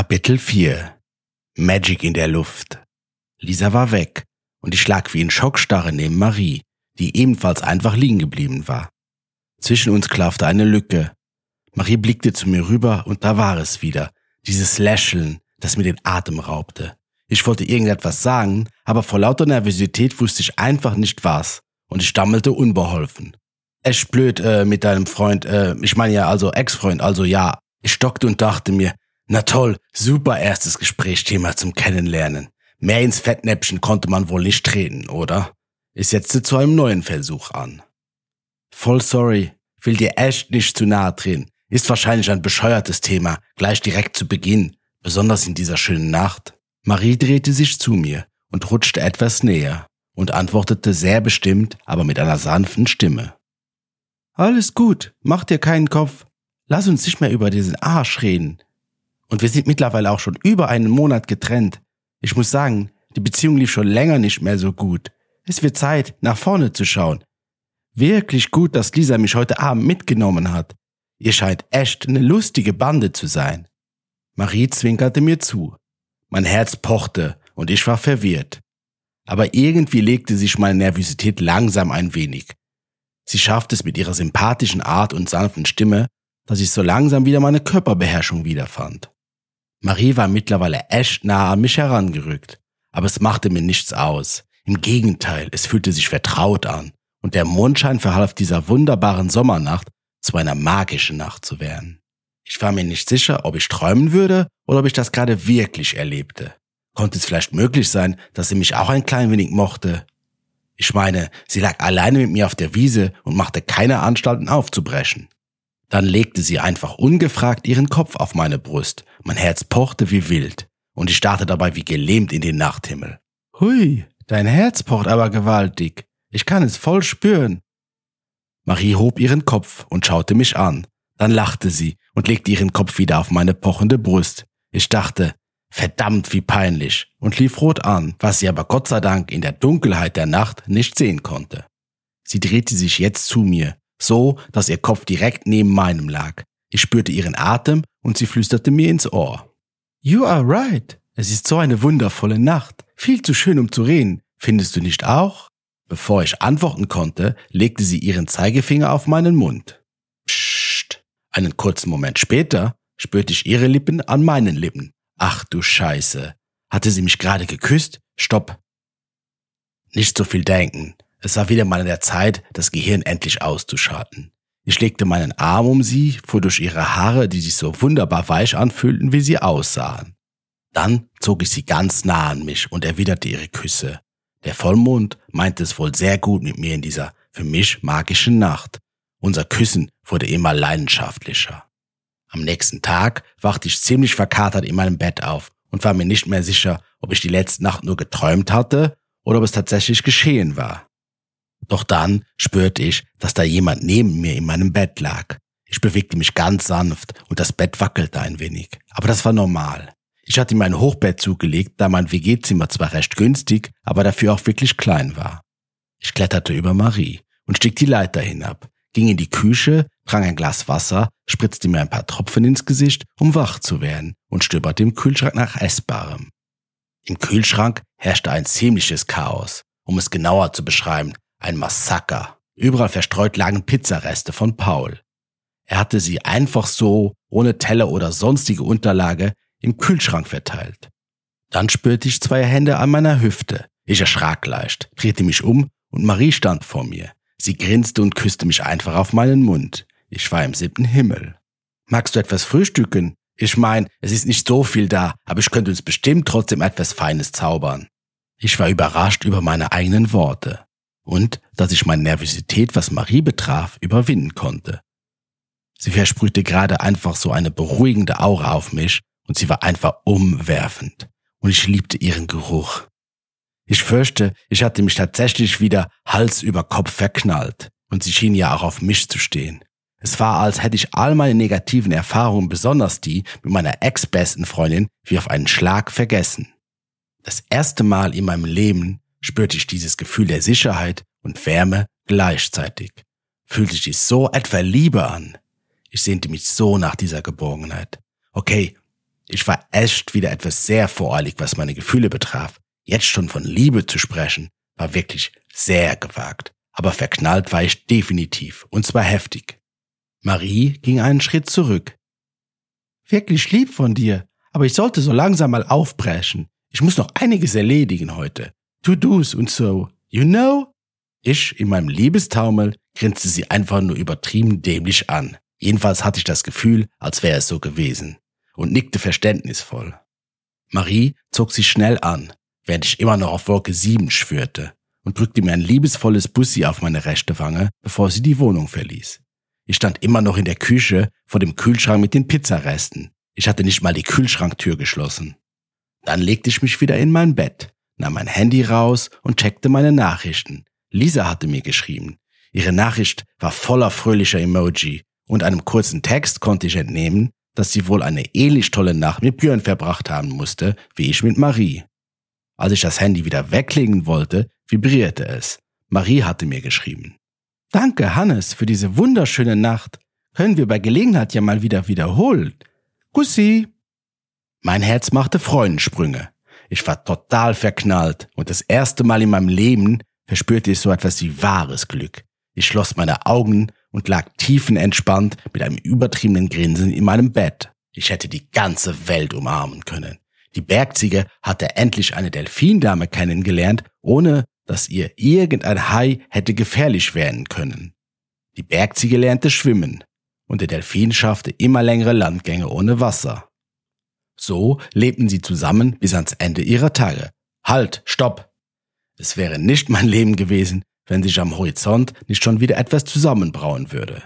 Kapitel 4 Magic in der Luft. Lisa war weg und ich lag wie in Schockstarre neben Marie, die ebenfalls einfach liegen geblieben war. Zwischen uns klaffte eine Lücke. Marie blickte zu mir rüber und da war es wieder, dieses Lächeln, das mir den Atem raubte. Ich wollte irgendetwas sagen, aber vor lauter Nervosität wusste ich einfach nicht was und ich stammelte unbeholfen. Es blöd äh, mit deinem Freund, äh, ich meine ja also Ex-Freund, also ja. Ich stockte und dachte mir, na toll, super erstes Gesprächsthema zum Kennenlernen. Mehr ins Fettnäpfchen konnte man wohl nicht treten, oder? Ich setzte zu einem neuen Versuch an. Voll sorry, will dir echt nicht zu nahe drehen. Ist wahrscheinlich ein bescheuertes Thema, gleich direkt zu Beginn, besonders in dieser schönen Nacht. Marie drehte sich zu mir und rutschte etwas näher und antwortete sehr bestimmt, aber mit einer sanften Stimme. Alles gut, mach dir keinen Kopf. Lass uns nicht mehr über diesen Arsch reden. Und wir sind mittlerweile auch schon über einen Monat getrennt. Ich muss sagen, die Beziehung lief schon länger nicht mehr so gut. Es wird Zeit, nach vorne zu schauen. Wirklich gut, dass Lisa mich heute Abend mitgenommen hat. Ihr scheint echt eine lustige Bande zu sein. Marie zwinkerte mir zu. Mein Herz pochte und ich war verwirrt. Aber irgendwie legte sich meine Nervosität langsam ein wenig. Sie schaffte es mit ihrer sympathischen Art und sanften Stimme, dass ich so langsam wieder meine Körperbeherrschung wiederfand. Marie war mittlerweile echt nah an mich herangerückt, aber es machte mir nichts aus. Im Gegenteil, es fühlte sich vertraut an und der Mondschein verhalf dieser wunderbaren Sommernacht zu einer magischen Nacht zu werden. Ich war mir nicht sicher, ob ich träumen würde oder ob ich das gerade wirklich erlebte. Konnte es vielleicht möglich sein, dass sie mich auch ein klein wenig mochte? Ich meine, sie lag alleine mit mir auf der Wiese und machte keine Anstalten aufzubrechen. Dann legte sie einfach ungefragt ihren Kopf auf meine Brust, mein Herz pochte wie wild, und ich starrte dabei wie gelähmt in den Nachthimmel. Hui, dein Herz pocht aber gewaltig. Ich kann es voll spüren. Marie hob ihren Kopf und schaute mich an. Dann lachte sie und legte ihren Kopf wieder auf meine pochende Brust. Ich dachte, verdammt wie peinlich und lief rot an, was sie aber Gott sei Dank in der Dunkelheit der Nacht nicht sehen konnte. Sie drehte sich jetzt zu mir, so dass ihr Kopf direkt neben meinem lag. Ich spürte ihren Atem und sie flüsterte mir ins Ohr. You are right. Es ist so eine wundervolle Nacht. Viel zu schön, um zu reden. Findest du nicht auch? Bevor ich antworten konnte, legte sie ihren Zeigefinger auf meinen Mund. Psst. Einen kurzen Moment später spürte ich ihre Lippen an meinen Lippen. Ach du Scheiße. Hatte sie mich gerade geküsst? Stopp. Nicht so viel denken. Es war wieder mal an der Zeit, das Gehirn endlich auszuschalten. Ich legte meinen Arm um sie, fuhr durch ihre Haare, die sich so wunderbar weich anfühlten, wie sie aussahen. Dann zog ich sie ganz nah an mich und erwiderte ihre Küsse. Der Vollmond meinte es wohl sehr gut mit mir in dieser für mich magischen Nacht. Unser Küssen wurde immer leidenschaftlicher. Am nächsten Tag wachte ich ziemlich verkatert in meinem Bett auf und war mir nicht mehr sicher, ob ich die letzte Nacht nur geträumt hatte oder ob es tatsächlich geschehen war. Doch dann spürte ich, dass da jemand neben mir in meinem Bett lag. Ich bewegte mich ganz sanft und das Bett wackelte ein wenig. Aber das war normal. Ich hatte mir ein Hochbett zugelegt, da mein WG-Zimmer zwar recht günstig, aber dafür auch wirklich klein war. Ich kletterte über Marie und stieg die Leiter hinab, ging in die Küche, trank ein Glas Wasser, spritzte mir ein paar Tropfen ins Gesicht, um wach zu werden und stöberte im Kühlschrank nach Essbarem. Im Kühlschrank herrschte ein ziemliches Chaos. Um es genauer zu beschreiben, ein Massaker. Überall verstreut lagen Pizzareste von Paul. Er hatte sie einfach so, ohne Teller oder sonstige Unterlage, im Kühlschrank verteilt. Dann spürte ich zwei Hände an meiner Hüfte. Ich erschrak leicht, drehte mich um und Marie stand vor mir. Sie grinste und küsste mich einfach auf meinen Mund. Ich war im siebten Himmel. Magst du etwas frühstücken? Ich mein, es ist nicht so viel da, aber ich könnte uns bestimmt trotzdem etwas Feines zaubern. Ich war überrascht über meine eigenen Worte und dass ich meine Nervosität, was Marie betraf, überwinden konnte. Sie versprühte gerade einfach so eine beruhigende Aura auf mich und sie war einfach umwerfend und ich liebte ihren Geruch. Ich fürchte, ich hatte mich tatsächlich wieder Hals über Kopf verknallt und sie schien ja auch auf mich zu stehen. Es war, als hätte ich all meine negativen Erfahrungen, besonders die mit meiner ex-besten Freundin, wie auf einen Schlag vergessen. Das erste Mal in meinem Leben spürte ich dieses Gefühl der Sicherheit und Wärme gleichzeitig. Fühlte sich so etwa Liebe an. Ich sehnte mich so nach dieser Geborgenheit. Okay, Ich war echt wieder etwas sehr voreilig, was meine Gefühle betraf. Jetzt schon von Liebe zu sprechen, war wirklich sehr gewagt. Aber verknallt war ich definitiv, und zwar heftig. Marie ging einen Schritt zurück. Wirklich lieb von dir, aber ich sollte so langsam mal aufbrechen. Ich muss noch einiges erledigen heute. To-Dos und so. You know? Ich, in meinem Liebestaumel, grinste sie einfach nur übertrieben dämlich an. Jedenfalls hatte ich das Gefühl, als wäre es so gewesen und nickte verständnisvoll. Marie zog sich schnell an, während ich immer noch auf Wolke 7 schwörte und drückte mir ein liebesvolles Bussi auf meine rechte Wange, bevor sie die Wohnung verließ. Ich stand immer noch in der Küche vor dem Kühlschrank mit den Pizzaresten. Ich hatte nicht mal die Kühlschranktür geschlossen. Dann legte ich mich wieder in mein Bett, nahm mein Handy raus und checkte meine Nachrichten. Lisa hatte mir geschrieben. Ihre Nachricht war voller fröhlicher Emoji und einem kurzen Text konnte ich entnehmen, dass sie wohl eine ähnlich tolle Nacht mit Björn verbracht haben musste, wie ich mit Marie. Als ich das Handy wieder weglegen wollte, vibrierte es. Marie hatte mir geschrieben. Danke, Hannes, für diese wunderschöne Nacht. Können wir bei Gelegenheit ja mal wieder wiederholen. Kussi! Mein Herz machte Freudensprünge. Ich war total verknallt und das erste Mal in meinem Leben verspürte ich so etwas wie wahres Glück. Ich schloss meine Augen und lag tiefenentspannt mit einem übertriebenen Grinsen in meinem Bett. Ich hätte die ganze Welt umarmen können. Die Bergziege hatte endlich eine Delfindame kennengelernt, ohne dass ihr irgendein Hai hätte gefährlich werden können. Die Bergziege lernte schwimmen und der Delfin schaffte immer längere Landgänge ohne Wasser. So lebten sie zusammen bis ans Ende ihrer Tage. Halt, stopp! Es wäre nicht mein Leben gewesen, wenn sich am Horizont nicht schon wieder etwas zusammenbrauen würde.